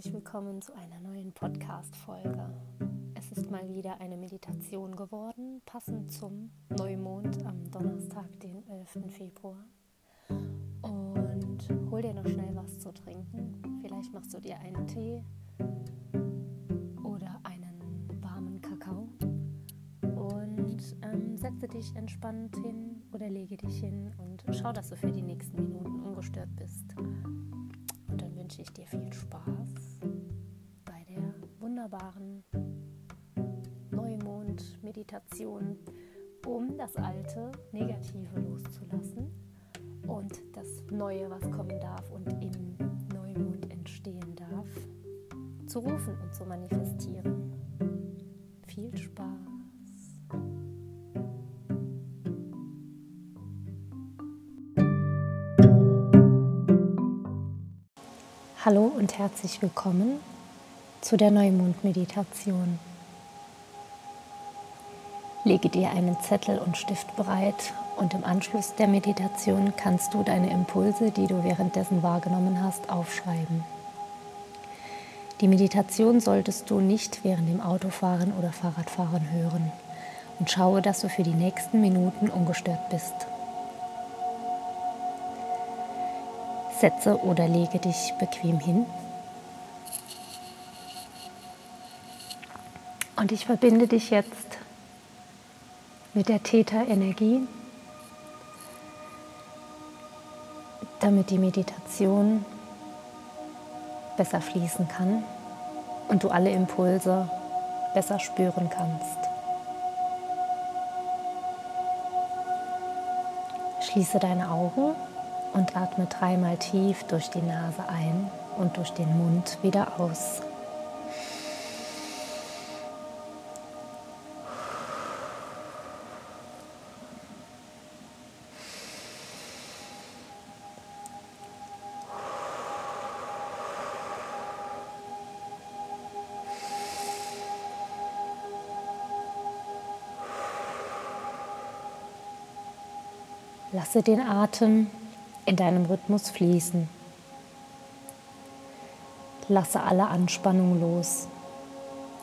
herzlich willkommen zu einer neuen Podcast-Folge. Es ist mal wieder eine Meditation geworden, passend zum Neumond am Donnerstag, den 11. Februar. Und hol dir noch schnell was zu trinken. Vielleicht machst du dir einen Tee oder einen warmen Kakao und ähm, setze dich entspannt hin oder lege dich hin und schau, dass du für die nächsten Minuten ungestört bist wünsche ich dir viel Spaß bei der wunderbaren Neumond-Meditation, um das alte Negative loszulassen und das Neue, was kommen darf und im Neumond entstehen darf, zu rufen und zu manifestieren. Viel Spaß! Hallo und herzlich willkommen zu der Neumond-Meditation. Lege dir einen Zettel und Stift bereit und im Anschluss der Meditation kannst du deine Impulse, die du währenddessen wahrgenommen hast, aufschreiben. Die Meditation solltest du nicht während dem Autofahren oder Fahrradfahren hören und schaue, dass du für die nächsten Minuten ungestört bist. Setze oder lege dich bequem hin. Und ich verbinde dich jetzt mit der Täterenergie, damit die Meditation besser fließen kann und du alle Impulse besser spüren kannst. Schließe deine Augen und atme dreimal tief durch die Nase ein und durch den Mund wieder aus. Lasse den Atem in deinem Rhythmus fließen. Lasse alle Anspannung los.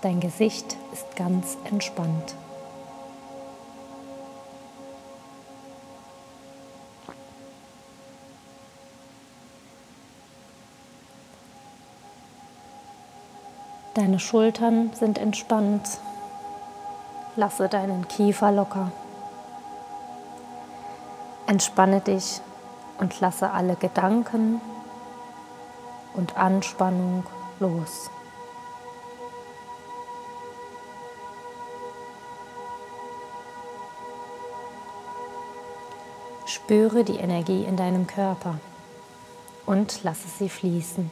Dein Gesicht ist ganz entspannt. Deine Schultern sind entspannt. Lasse deinen Kiefer locker. Entspanne dich und lasse alle Gedanken und Anspannung los. Spüre die Energie in deinem Körper und lasse sie fließen.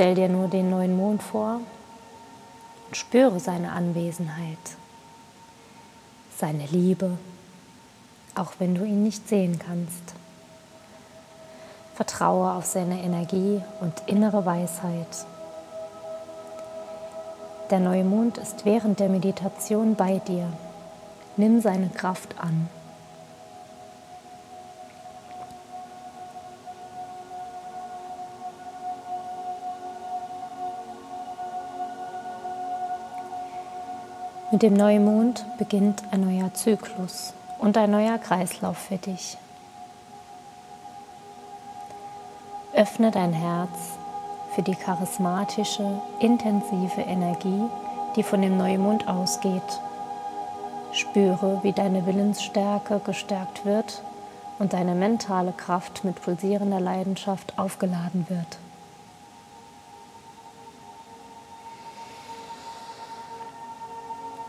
Stell dir nur den neuen Mond vor und spüre seine Anwesenheit, seine Liebe, auch wenn du ihn nicht sehen kannst. Vertraue auf seine Energie und innere Weisheit. Der neue Mond ist während der Meditation bei dir. Nimm seine Kraft an. Mit dem Neumond beginnt ein neuer Zyklus und ein neuer Kreislauf für dich. Öffne dein Herz für die charismatische, intensive Energie, die von dem Neumond ausgeht. Spüre, wie deine Willensstärke gestärkt wird und deine mentale Kraft mit pulsierender Leidenschaft aufgeladen wird.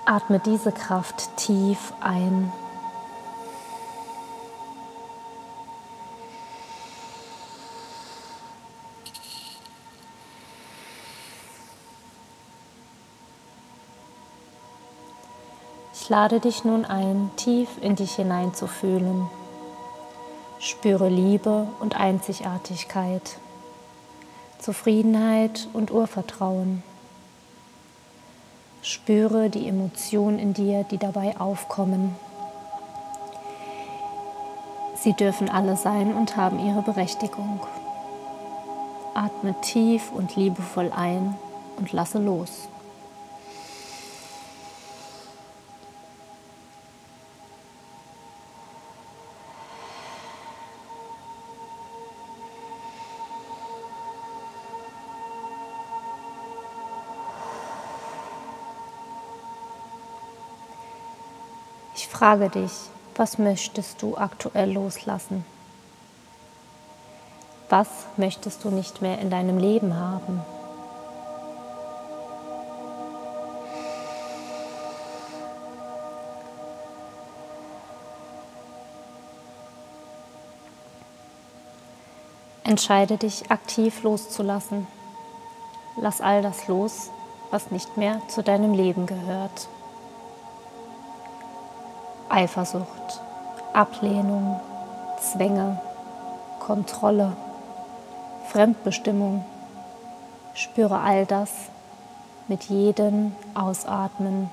Atme diese Kraft tief ein. Ich lade dich nun ein, tief in dich hineinzufühlen. Spüre Liebe und Einzigartigkeit, Zufriedenheit und Urvertrauen. Spüre die Emotionen in dir, die dabei aufkommen. Sie dürfen alle sein und haben ihre Berechtigung. Atme tief und liebevoll ein und lasse los. Frage dich, was möchtest du aktuell loslassen? Was möchtest du nicht mehr in deinem Leben haben? Entscheide dich aktiv loszulassen. Lass all das los, was nicht mehr zu deinem Leben gehört. Eifersucht, Ablehnung, Zwänge, Kontrolle, Fremdbestimmung. Spüre all das mit jedem Ausatmen,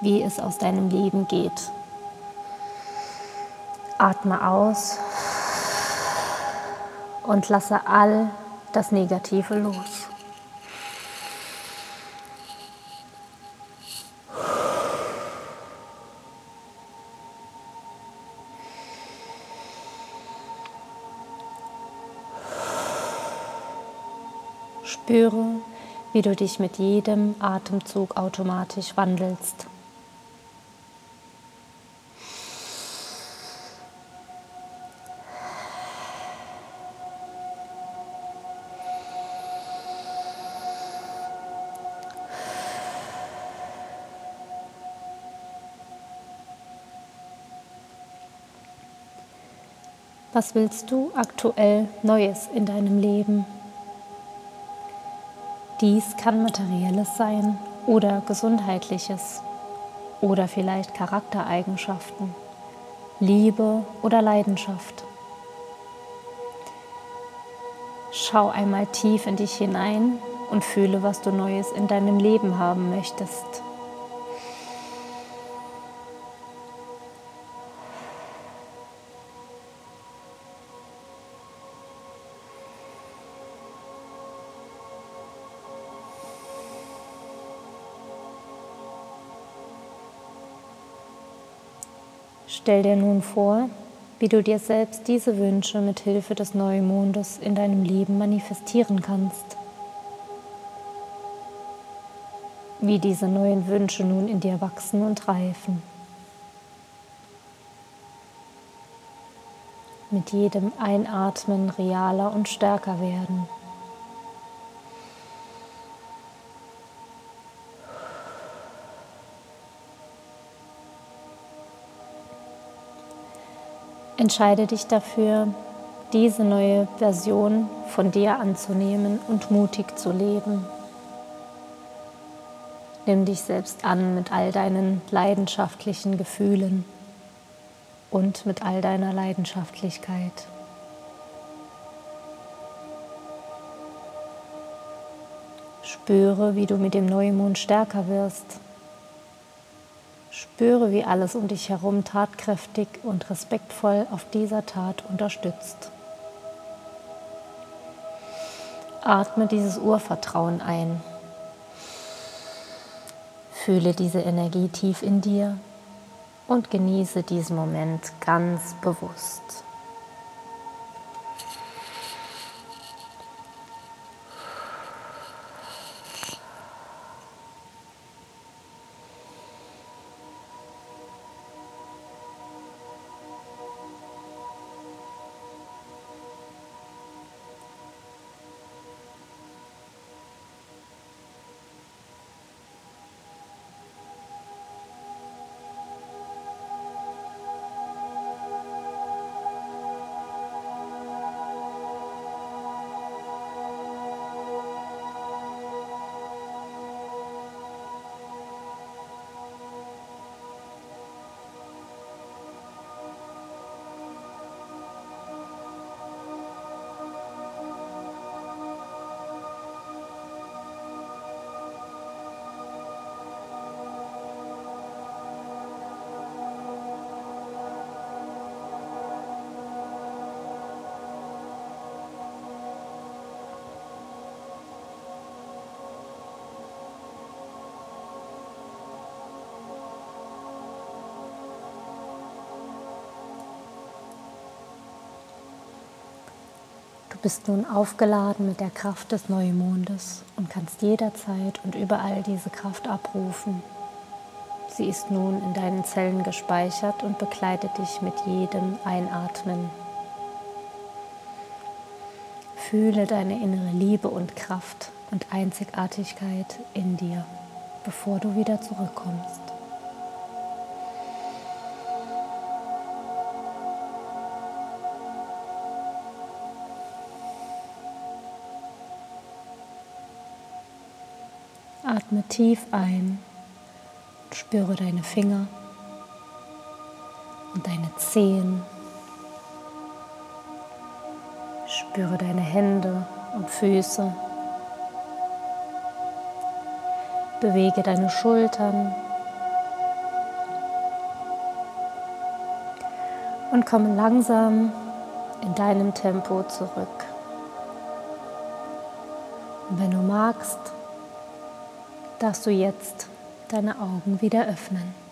wie es aus deinem Leben geht. Atme aus und lasse all das Negative los. Spüre, wie du dich mit jedem Atemzug automatisch wandelst. Was willst du aktuell Neues in deinem Leben? Dies kann materielles sein oder gesundheitliches oder vielleicht Charaktereigenschaften, Liebe oder Leidenschaft. Schau einmal tief in dich hinein und fühle, was du Neues in deinem Leben haben möchtest. Stell dir nun vor, wie du dir selbst diese Wünsche mit Hilfe des Neumondes in deinem Leben manifestieren kannst. Wie diese neuen Wünsche nun in dir wachsen und reifen. Mit jedem Einatmen realer und stärker werden. Entscheide dich dafür, diese neue Version von dir anzunehmen und mutig zu leben. Nimm dich selbst an mit all deinen leidenschaftlichen Gefühlen und mit all deiner Leidenschaftlichkeit. Spüre, wie du mit dem Neumond stärker wirst Spüre, wie alles um dich herum tatkräftig und respektvoll auf dieser Tat unterstützt. Atme dieses Urvertrauen ein. Fühle diese Energie tief in dir und genieße diesen Moment ganz bewusst. Du bist nun aufgeladen mit der Kraft des Neumondes und kannst jederzeit und überall diese Kraft abrufen. Sie ist nun in deinen Zellen gespeichert und begleitet dich mit jedem Einatmen. Fühle deine innere Liebe und Kraft und Einzigartigkeit in dir, bevor du wieder zurückkommst. Atme tief ein spüre deine Finger und deine Zehen. Spüre deine Hände und Füße. Bewege deine Schultern und komme langsam in deinem Tempo zurück. Und wenn du magst, darfst du jetzt deine Augen wieder öffnen.